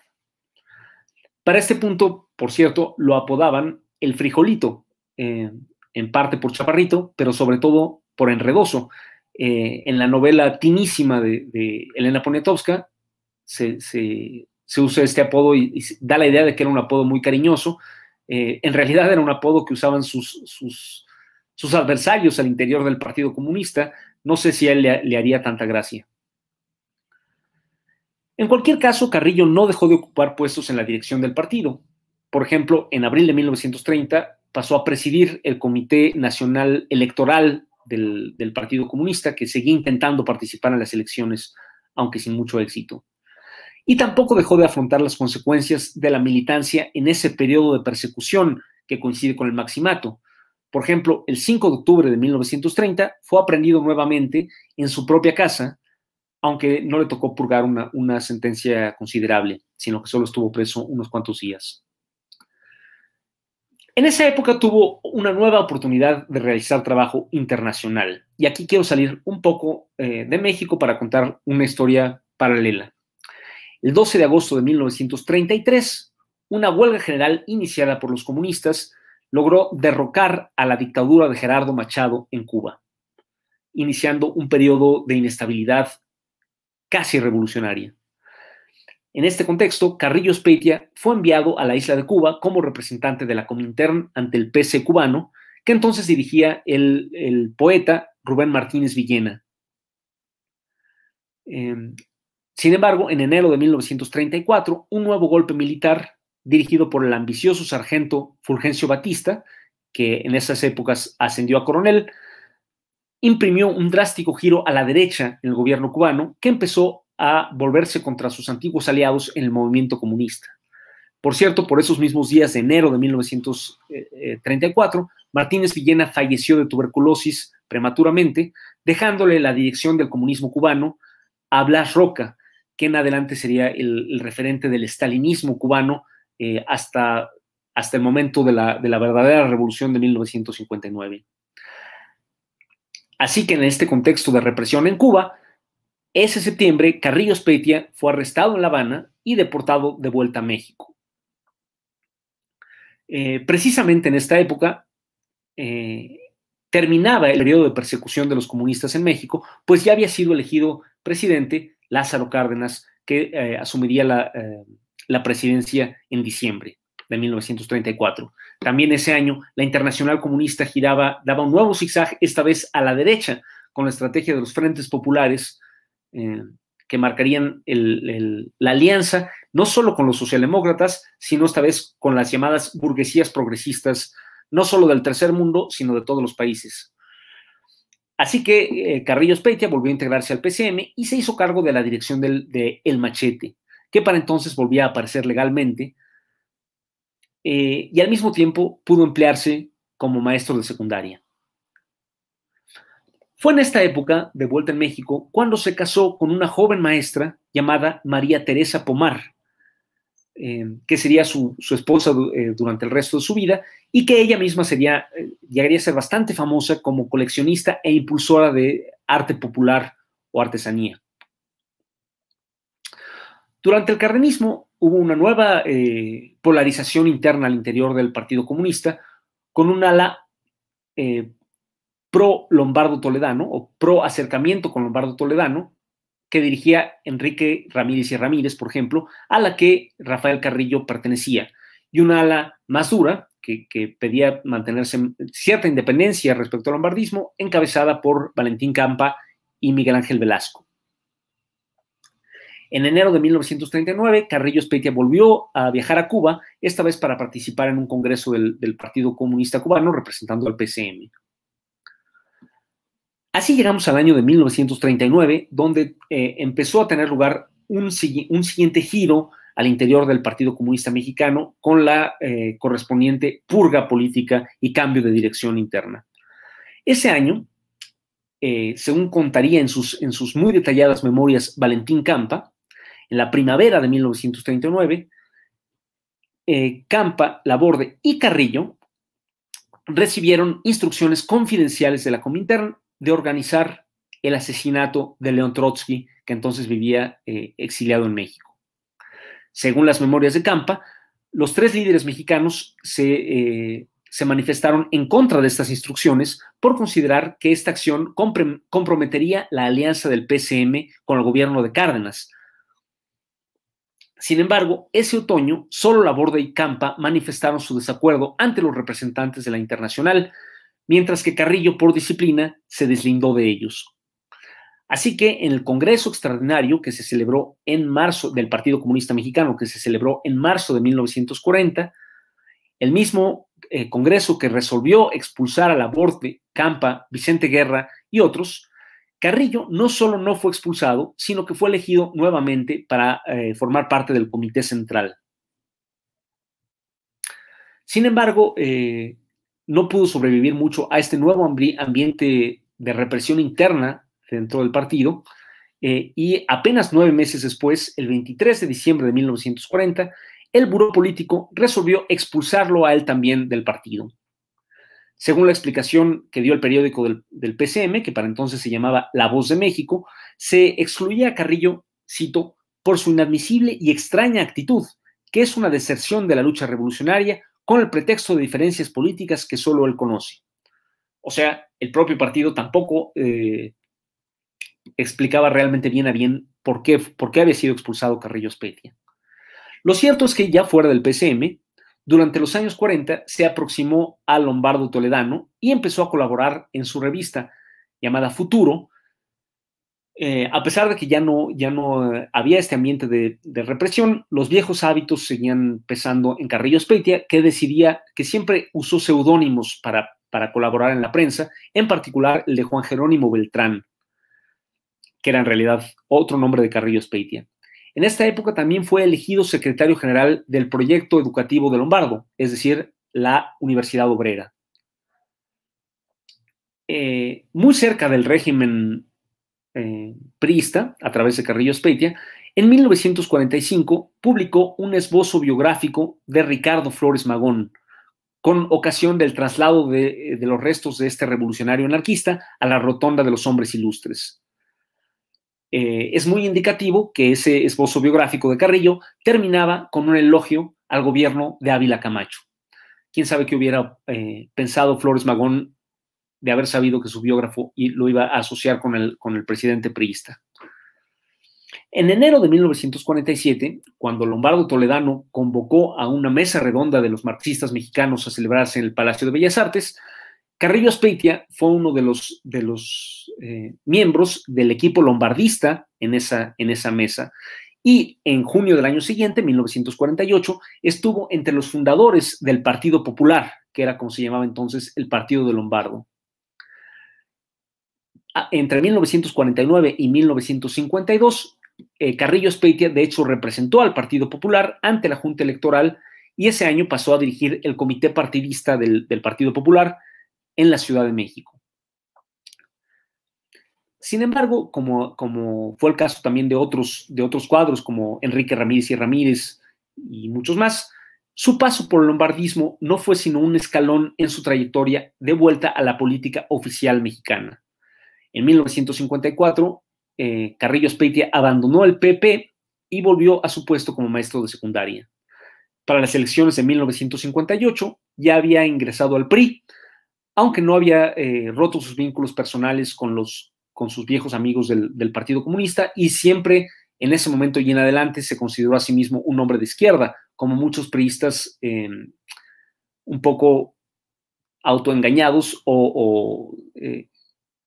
Para este punto, por cierto, lo apodaban el frijolito, eh, en parte por chaparrito, pero sobre todo por enredoso. Eh, en la novela tinísima de, Elena Poniatowska se, usa este apodo y, da la idea de que era un apodo muy cariñoso. Eh, en realidad era un apodo que usaban sus, sus, adversarios al interior del Partido Comunista. No sé si a él le haría tanta gracia. En cualquier caso, Carrillo no dejó de ocupar puestos en la dirección del partido. Por ejemplo, en abril de 1930 pasó a presidir el Comité Nacional Electoral del, Partido Comunista, que seguía intentando participar en las elecciones, aunque sin mucho éxito. Y tampoco dejó de afrontar las consecuencias de la militancia en ese periodo de persecución que coincide con el maximato. Por ejemplo, el 5 de octubre de 1930 fue aprendido nuevamente en su propia casa aunque no le tocó purgar una, sentencia considerable, sino que solo estuvo preso unos cuantos días. En esa época tuvo una nueva oportunidad de realizar trabajo internacional. Y aquí quiero salir un poco eh, de México para contar una historia paralela. El 12 de agosto de 1933, una huelga general iniciada por los comunistas logró derrocar a la dictadura de Gerardo Machado en Cuba, iniciando un periodo de inestabilidad casi revolucionaria. En este contexto, Carrillo Speitia fue enviado a la isla de Cuba como representante de la Comintern ante el PC cubano, que entonces dirigía el, poeta Rubén Martínez Villena. Em, sin embargo, en enero de 1934, un nuevo golpe militar dirigido por el ambicioso sargento Fulgencio Batista, que en esas épocas ascendió a coronel, imprimió un drástico giro a la derecha en el gobierno cubano que empezó a volverse contra sus antiguos aliados en el movimiento comunista. Por cierto, por esos mismos días de enero de 1934, Martínez Villena falleció de tuberculosis prematuramente, dejándole la dirección del comunismo cubano a Blas Roca, que en adelante sería el, referente del estalinismo cubano eh, hasta, hasta el momento de la, de la verdadera revolución de 1959. Así que en este contexto de represión en Cuba, ese septiembre Carrillo Speitia fue arrestado en La Habana y deportado de vuelta a México. Eh, precisamente en esta época eh, terminaba el periodo de persecución de los comunistas en México, pues ya había sido elegido presidente Lázaro Cárdenas, que eh, asumiría la presidencia en diciembre de 1934. También ese año, la Internacional Comunista giraba, daba un nuevo zigzag, esta vez a la derecha, con la estrategia de los frentes populares eh, que marcarían la alianza no solo con los socialdemócratas, sino esta vez con las llamadas burguesías progresistas no solo del tercer mundo, sino de todos los países. Así que eh, Carrillo Speitia volvió a integrarse al PCM y se hizo cargo de la dirección del, de El Machete, que para entonces volvía a aparecer legalmente, eh, y al mismo tiempo pudo emplearse como maestro de secundaria. Fue en esta época, de vuelta en México, cuando se casó con una joven maestra llamada María Teresa Pomar, eh, que sería su, esposa eh, durante el resto de su vida y que ella misma sería, llegaría a ser bastante famosa como coleccionista e impulsora de arte popular o artesanía. Durante el cardenismo hubo una nueva polarización interna al interior del Partido Comunista, con un ala pro Lombardo Toledano o pro acercamiento con Lombardo Toledano, que dirigía Enrique Ramírez y Ramírez, por ejemplo, a la que Rafael Carrillo pertenecía, y una ala más dura, que, pedía mantenerse cierta independencia respecto al lombardismo, encabezada por Valentín Campa y Miguel Ángel Velasco. En enero de 1939, Carrillo Speitia volvió a viajar a Cuba, esta vez para participar en un congreso del, Partido Comunista Cubano representando al PCM. Así llegamos al año de 1939, donde eh, empezó a tener lugar un, siguiente giro al interior del Partido Comunista Mexicano con la eh, correspondiente purga política y cambio de dirección interna. Ese año, eh, según contaría en sus muy detalladas memorias Valentín Campa, en la primavera de 1939, Campa, Laborde y Carrillo recibieron instrucciones confidenciales de la Comintern de organizar el asesinato de León Trotsky, que entonces vivía eh, exiliado en México. Según las memorias de Campa, los tres líderes mexicanos se, eh, se manifestaron en contra de estas instrucciones por considerar que esta acción comprometería la alianza del PCM con el gobierno de Cárdenas. Sin embargo, ese otoño, solo Laborde y Campa manifestaron su desacuerdo ante los representantes de la Internacional, mientras que Carrillo, por disciplina, se deslindó de ellos. Así que en el Congreso Extraordinario que se celebró en marzo del Partido Comunista Mexicano, que se celebró en marzo de 1940, el mismo eh, Congreso que resolvió expulsar a la Borte, Campa, Vicente Guerra y otros, Carrillo no solo no fue expulsado, sino que fue elegido nuevamente para eh, formar parte del Comité Central. Sin embargo, eh, no pudo sobrevivir mucho a este nuevo ambiente de represión interna dentro del partido. Eh, y apenas nueve meses después, el 23 de diciembre de 1940, el Buró Político resolvió expulsarlo a él también del partido. Según la explicación que dio el periódico del, PCM, que para entonces se llamaba La Voz de México, se excluía a Carrillo, cito, por su inadmisible y extraña actitud, que es una deserción de la lucha revolucionaria con el pretexto de diferencias políticas que solo él conoce. O sea, el propio partido tampoco eh, explicaba realmente bien a bien por qué, por qué había sido expulsado Carrillo Spetia. Lo cierto es que ya fuera del PCM, durante los años 40 se aproximó a Lombardo Toledano y empezó a colaborar en su revista llamada Futuro, eh, a pesar de que ya no, ya no eh, había este ambiente de, represión, los viejos hábitos seguían pesando en Carrillo Speitia, que decidía que siempre usó seudónimos para, para colaborar en la prensa, en particular el de Juan Jerónimo Beltrán, que era en realidad otro nombre de Carrillo Speitia. En esta época también fue elegido secretario general del proyecto educativo de Lombardo, es decir, la Universidad Obrera. Eh, muy cerca del régimen eh, priista, a través de Carrillo Speitia, en 1945 publicó un esbozo biográfico de Ricardo Flores Magón, con ocasión del traslado de, los restos de este revolucionario anarquista a la Rotonda de los Hombres Ilustres. Eh, es muy indicativo que ese esbozo biográfico de Carrillo terminaba con un elogio al gobierno de Ávila Camacho. Quién sabe qué hubiera eh, pensado Flores Magón de haber sabido que su biógrafo lo iba a asociar con el, con el presidente priista. En enero de 1947, cuando Lombardo Toledano convocó a una mesa redonda de los marxistas mexicanos a celebrarse en el Palacio de Bellas Artes, Carrillo Speitia fue uno de los, de los eh, miembros del equipo lombardista en esa, en esa mesa y en junio del año siguiente, 1948, estuvo entre los fundadores del Partido Popular, que era como se llamaba entonces el Partido de Lombardo. Entre 1949 y 1952, eh, Carrillo Speitia, de hecho, representó al Partido Popular ante la Junta Electoral y ese año pasó a dirigir el comité partidista del, Partido Popular en la Ciudad de México. Sin embargo, como, fue el caso también de otros, de otros cuadros como Enrique Ramírez y Ramírez y muchos más, su paso por el lombardismo no fue sino un escalón en su trayectoria de vuelta a la política oficial mexicana. En 1954, eh, Carrillo Speitia abandonó el PP y volvió a su puesto como maestro de secundaria. Para las elecciones de 1958 ya había ingresado al PRI, aunque no había eh, roto sus vínculos personales con, los, con sus viejos amigos del, Partido Comunista y siempre en ese momento y en adelante se consideró a sí mismo un hombre de izquierda, como muchos priistas em, un poco autoengañados o, eh,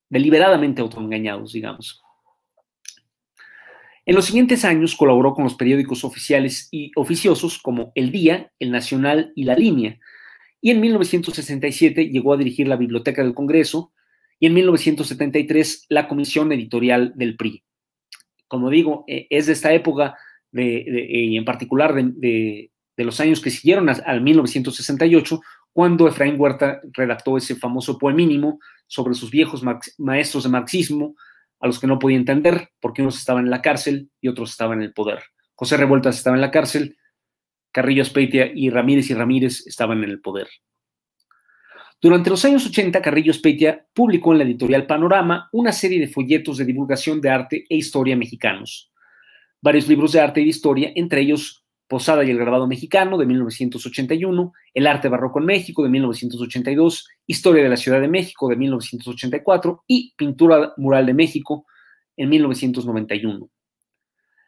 deliberadamente autoengañados, digamos. En los siguientes años colaboró con los periódicos oficiales y oficiosos como El Día, El Nacional y La Línea, y en 1967 llegó a dirigir la Biblioteca del Congreso y en 1973 la Comisión Editorial del PRI. Como digo, e, es de esta época y en particular de, los años que siguieron al 1968, cuando Efraín Huerta redactó ese famoso poemínimo sobre sus viejos maestros de marxismo, a los que no podía entender porque unos estaban en la cárcel y otros estaban en el poder. José Revueltas estaba en la cárcel, Carrillo Speitia y Ramírez y Ramírez estaban en el poder. Durante los años 80, Carrillo Speitia publicó en la editorial Panorama una serie de folletos de divulgación de arte e historia mexicanos. Varios libros de arte y de historia, entre ellos Posada y el grabado mexicano de 1981, El arte barroco en México de 1982, Historia de la Ciudad de México de 1984 y Pintura mural de México en 1991.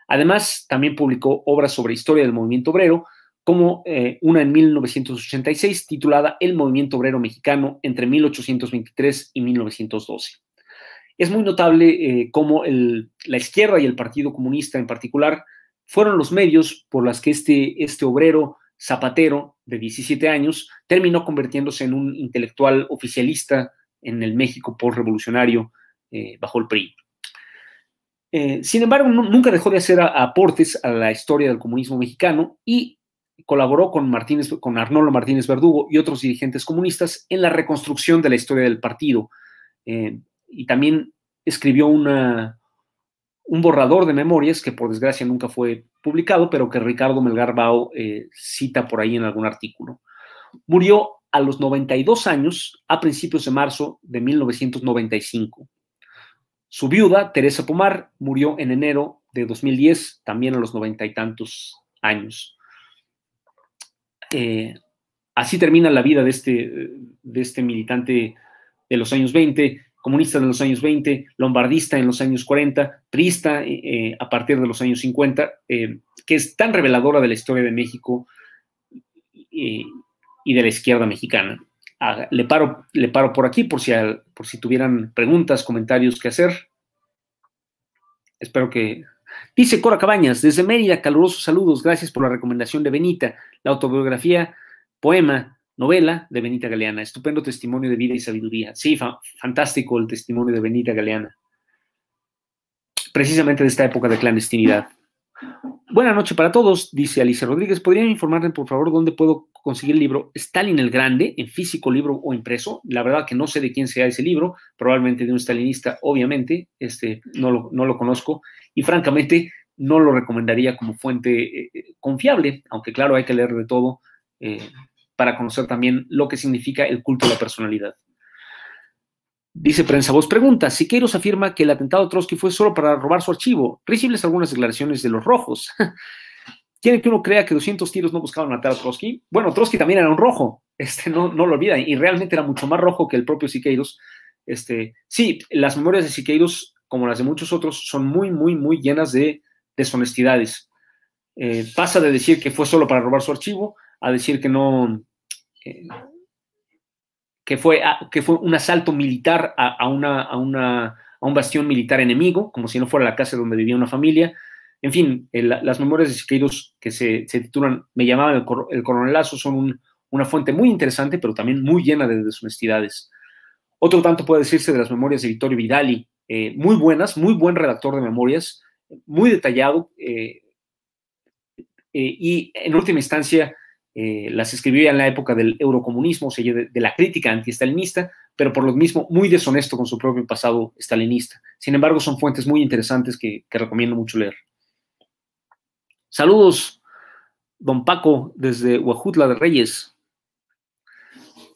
Además, también publicó obras sobre historia del movimiento obrero, como eh, una en 1986 titulada El movimiento obrero mexicano entre 1823 y 1912. Es muy notable eh, cómo la izquierda y el Partido Comunista en particular fueron los medios por los que este, este obrero zapatero de 17 años terminó convirtiéndose en un intelectual oficialista en el México postrevolucionario eh, bajo el PRI. Eh, sin embargo, nunca dejó de hacer aportes a la historia del comunismo mexicano y colaboró con, Martínez, con Arnoldo Martínez Verdugo y otros dirigentes comunistas en la reconstrucción de la historia del partido. Eh, y también escribió una, un borrador de memorias que por desgracia nunca fue publicado, pero que Ricardo Melgar Bao eh, cita por ahí en algún artículo. Murió a los 92 años a principios de marzo de 1995. Su viuda, Teresa Pomar, murió en enero de 2010, también a los noventa y tantos años. Eh, así termina la vida de este, de este militante de los años 20, comunista en los años 20, lombardista en los años 40, priista eh, a partir de los años 50, eh, que es tan reveladora de la historia de México y de la izquierda mexicana. Ah, le, paro, le paro por aquí por si, por si tuvieran preguntas, comentarios que hacer. Espero que... Dice Cora Cabañas, desde Mérida, calurosos saludos, gracias por la recomendación de Benita, la autobiografía, poema, novela de Benita Galeana. Estupendo testimonio de vida y sabiduría. Sí, fantástico el testimonio de Benita Galeana. Precisamente de esta época de clandestinidad. Buenas noches para todos, dice Alicia Rodríguez. ¿Podrían informarme, por favor, dónde puedo conseguir el libro Stalin el Grande, en físico, libro o impreso? La verdad que no sé de quién sea ese libro, probablemente de un stalinista, obviamente, este, no, lo, no lo conozco, y francamente no lo recomendaría como fuente eh, confiable, aunque claro, hay que leer de todo. Eh, para conocer también lo que significa el culto de la personalidad. Dice Prensa Voz, pregunta, Siqueiros afirma que el atentado a Trotsky fue solo para robar su archivo. Recibles algunas declaraciones de los rojos. ¿Quieren que uno crea que 200 tiros no buscaban matar a Trotsky? Bueno, Trotsky también era un rojo, este, no, no lo olvida, y realmente era mucho más rojo que el propio Siqueiros. Este, sí, las memorias de Siqueiros, como las de muchos otros, son muy, muy, muy llenas de deshonestidades. Eh, pasa de decir que fue solo para robar su archivo a decir que no, que, fue, que fue un asalto militar a, una, a, una, a, un bastión militar enemigo, como si no fuera la casa donde vivía una familia. En fin, las memorias de Siqueiros que se, titulan Me llamaban el, el coronelazo son una fuente muy interesante, pero también muy llena de deshonestidades. Otro tanto puede decirse de las memorias de Vittorio Vidali, eh, muy buenas, muy buen redactor de memorias, muy detallado, eh, eh, y en última instancia las escribió ya en la época del eurocomunismo, o sea, de, la crítica anti-estalinista, pero por lo mismo muy deshonesto con su propio pasado estalinista. Sin embargo, son fuentes muy interesantes que recomiendo mucho leer. Saludos, don Paco, desde Huajutla de Reyes.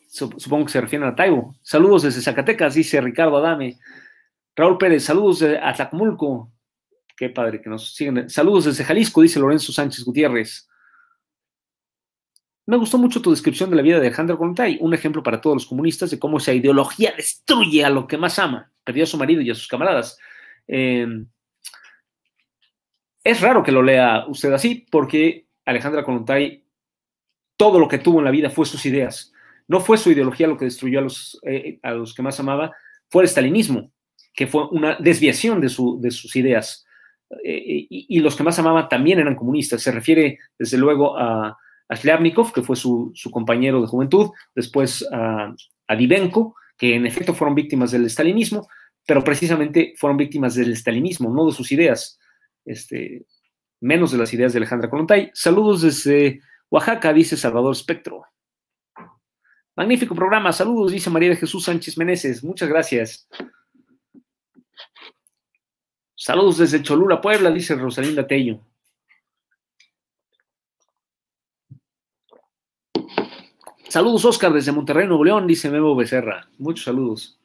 Supongo que se refieren a Taibo. Saludos desde Zacatecas, dice Ricardo Adame. Raúl Pérez, saludos de Atlacomulco. Qué padre que nos siguen. Saludos desde Jalisco, dice Lorenzo Sánchez Gutiérrez. Me gustó mucho tu descripción de la vida de Alejandro Contay, un ejemplo para todos los comunistas de cómo esa ideología destruye a lo que más ama. Perdió a su marido y a sus camaradas. Eh, es raro que lo lea usted así, porque Alejandra Kollontai, todo lo que tuvo en la vida fue sus ideas. No fue su ideología lo que destruyó a los, eh, a los que más amaba, fue el stalinismo, que fue una desviación de, de sus ideas. Eh, y, los que más amaba también eran comunistas. Se refiere, desde luego, a, a que fue su, compañero de juventud, después a, Divenko, que en efecto fueron víctimas del stalinismo, pero precisamente fueron víctimas del stalinismo, no de sus ideas este, menos de las ideas de Alejandra Colontay. Saludos desde Oaxaca, dice Salvador Espectro. Magnífico programa, saludos, dice María de Jesús Sánchez Meneses, muchas gracias. Saludos desde Cholula, Puebla, dice Rosalinda Tello. Saludos, Oscar, desde Monterrey, Nuevo León, dice Memo Becerra. Muchos saludos.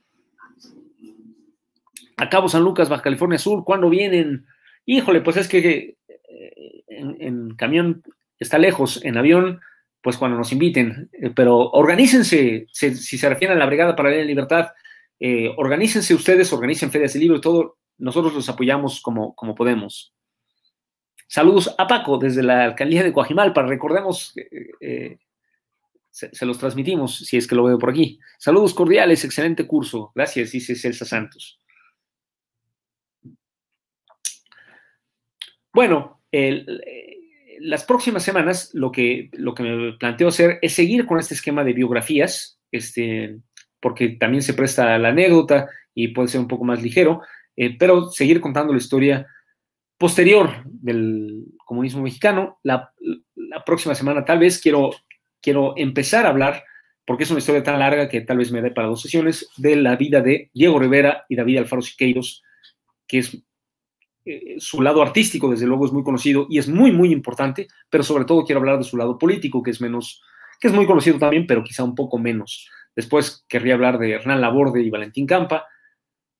A Cabo San Lucas, Baja California Sur, ¿cuándo vienen? Híjole, pues es que eh, en, camión está lejos, en avión, pues cuando nos inviten, eh, pero organícense, si, se refieren a la Brigada para la Libertad, eh, organícense ustedes, organicen ferias de libro y todo, nosotros los apoyamos como, como podemos. Saludos a Paco desde la alcaldía de Coajimalpa, recordemos, se, los transmitimos, si es que lo veo por aquí. Saludos cordiales, excelente curso, gracias, dice Celsa Santos. Bueno, eh, las próximas semanas lo que, lo que me planteo hacer es seguir con este esquema de biografías, este, porque también se presta la anécdota y puede ser un poco más ligero, eh, pero seguir contando la historia posterior del comunismo mexicano. La, próxima semana tal vez quiero, quiero empezar a hablar, porque es una historia tan larga que tal vez me dé para dos sesiones, de la vida de Diego Rivera y David Alfaro Siqueiros, que es eh, su lado artístico, desde luego, es muy conocido y es muy, muy importante, pero sobre todo quiero hablar de su lado político, que es menos, que es muy conocido también, pero quizá un poco menos. Después querría hablar de Hernán Laborde y Valentín Campa,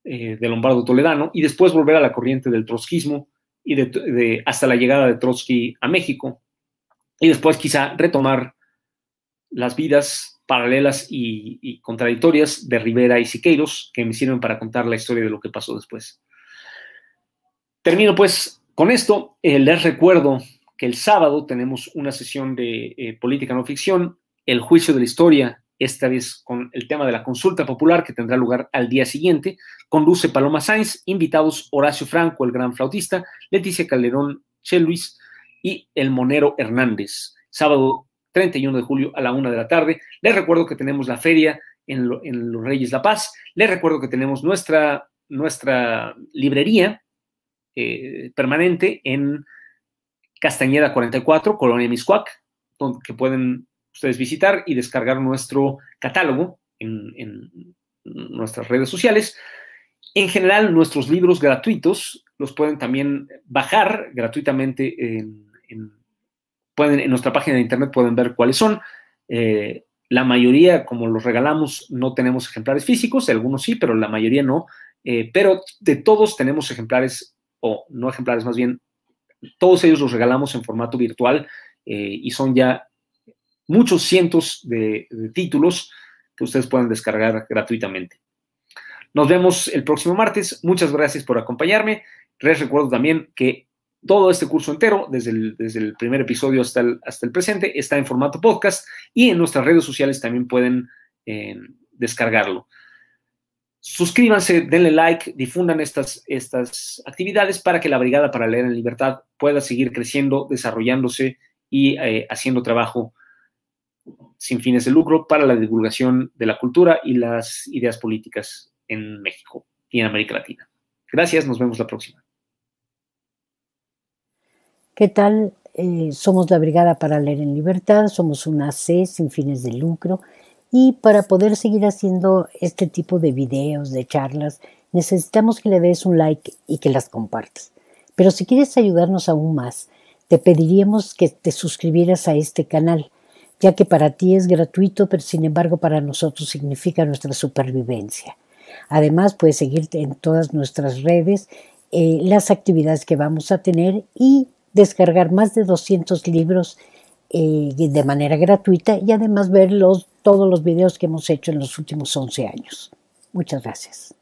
eh, de Lombardo Toledano, y después volver a la corriente del trotskismo y hasta la llegada de Trotsky a México, y después quizá retomar las vidas paralelas y, contradictorias de Rivera y Siqueiros, que me sirven para contar la historia de lo que pasó después. Termino pues con esto. Eh, les recuerdo que el sábado tenemos una sesión de eh, política no ficción, el juicio de la historia, esta vez con el tema de la consulta popular que tendrá lugar al día siguiente. Conduce Paloma Sainz, invitados Horacio Franco, el gran flautista, Leticia Calderón Cheluis y el Monero Hernández. Sábado 31 de julio a la una de la tarde. Les recuerdo que tenemos la feria en, los Reyes La Paz. Les recuerdo que tenemos nuestra, nuestra librería eh, permanente en Castañeda 44, Colonia Miscuac, que pueden ustedes visitar y descargar nuestro catálogo en, nuestras redes sociales. En general, nuestros libros gratuitos los pueden también bajar gratuitamente en, pueden, en nuestra página de internet, pueden ver cuáles son. Eh, la mayoría, como los regalamos, no tenemos ejemplares físicos, algunos sí, pero la mayoría no. Eh, pero de todos tenemos ejemplares o no ejemplares más bien, todos ellos los regalamos en formato virtual eh, y son ya muchos cientos de, títulos que ustedes pueden descargar gratuitamente. Nos vemos el próximo martes. Muchas gracias por acompañarme. Les recuerdo también que todo este curso entero, desde el, primer episodio hasta el, presente, está en formato podcast y en nuestras redes sociales también pueden eh, descargarlo. suscríbanse, denle like, difundan estas, estas actividades para que la Brigada para Leer en Libertad pueda seguir creciendo, desarrollándose y eh, haciendo trabajo sin fines de lucro para la divulgación de la cultura y las ideas políticas en México y en América Latina. Gracias, nos vemos la próxima. ¿Qué tal? Eh, somos la Brigada para Leer en Libertad, somos una C sin fines de lucro y para poder seguir haciendo este tipo de videos, de charlas, necesitamos que le des un like y que las compartas. Pero si quieres ayudarnos aún más, te pediríamos que te suscribieras a este canal, ya que para ti es gratuito, pero sin embargo para nosotros significa nuestra supervivencia. Además, puedes seguirte en todas nuestras redes eh, las actividades que vamos a tener y descargar más de 200 libros eh, de manera gratuita y además ver todos los videos que hemos hecho en los últimos 11 años. Muchas gracias.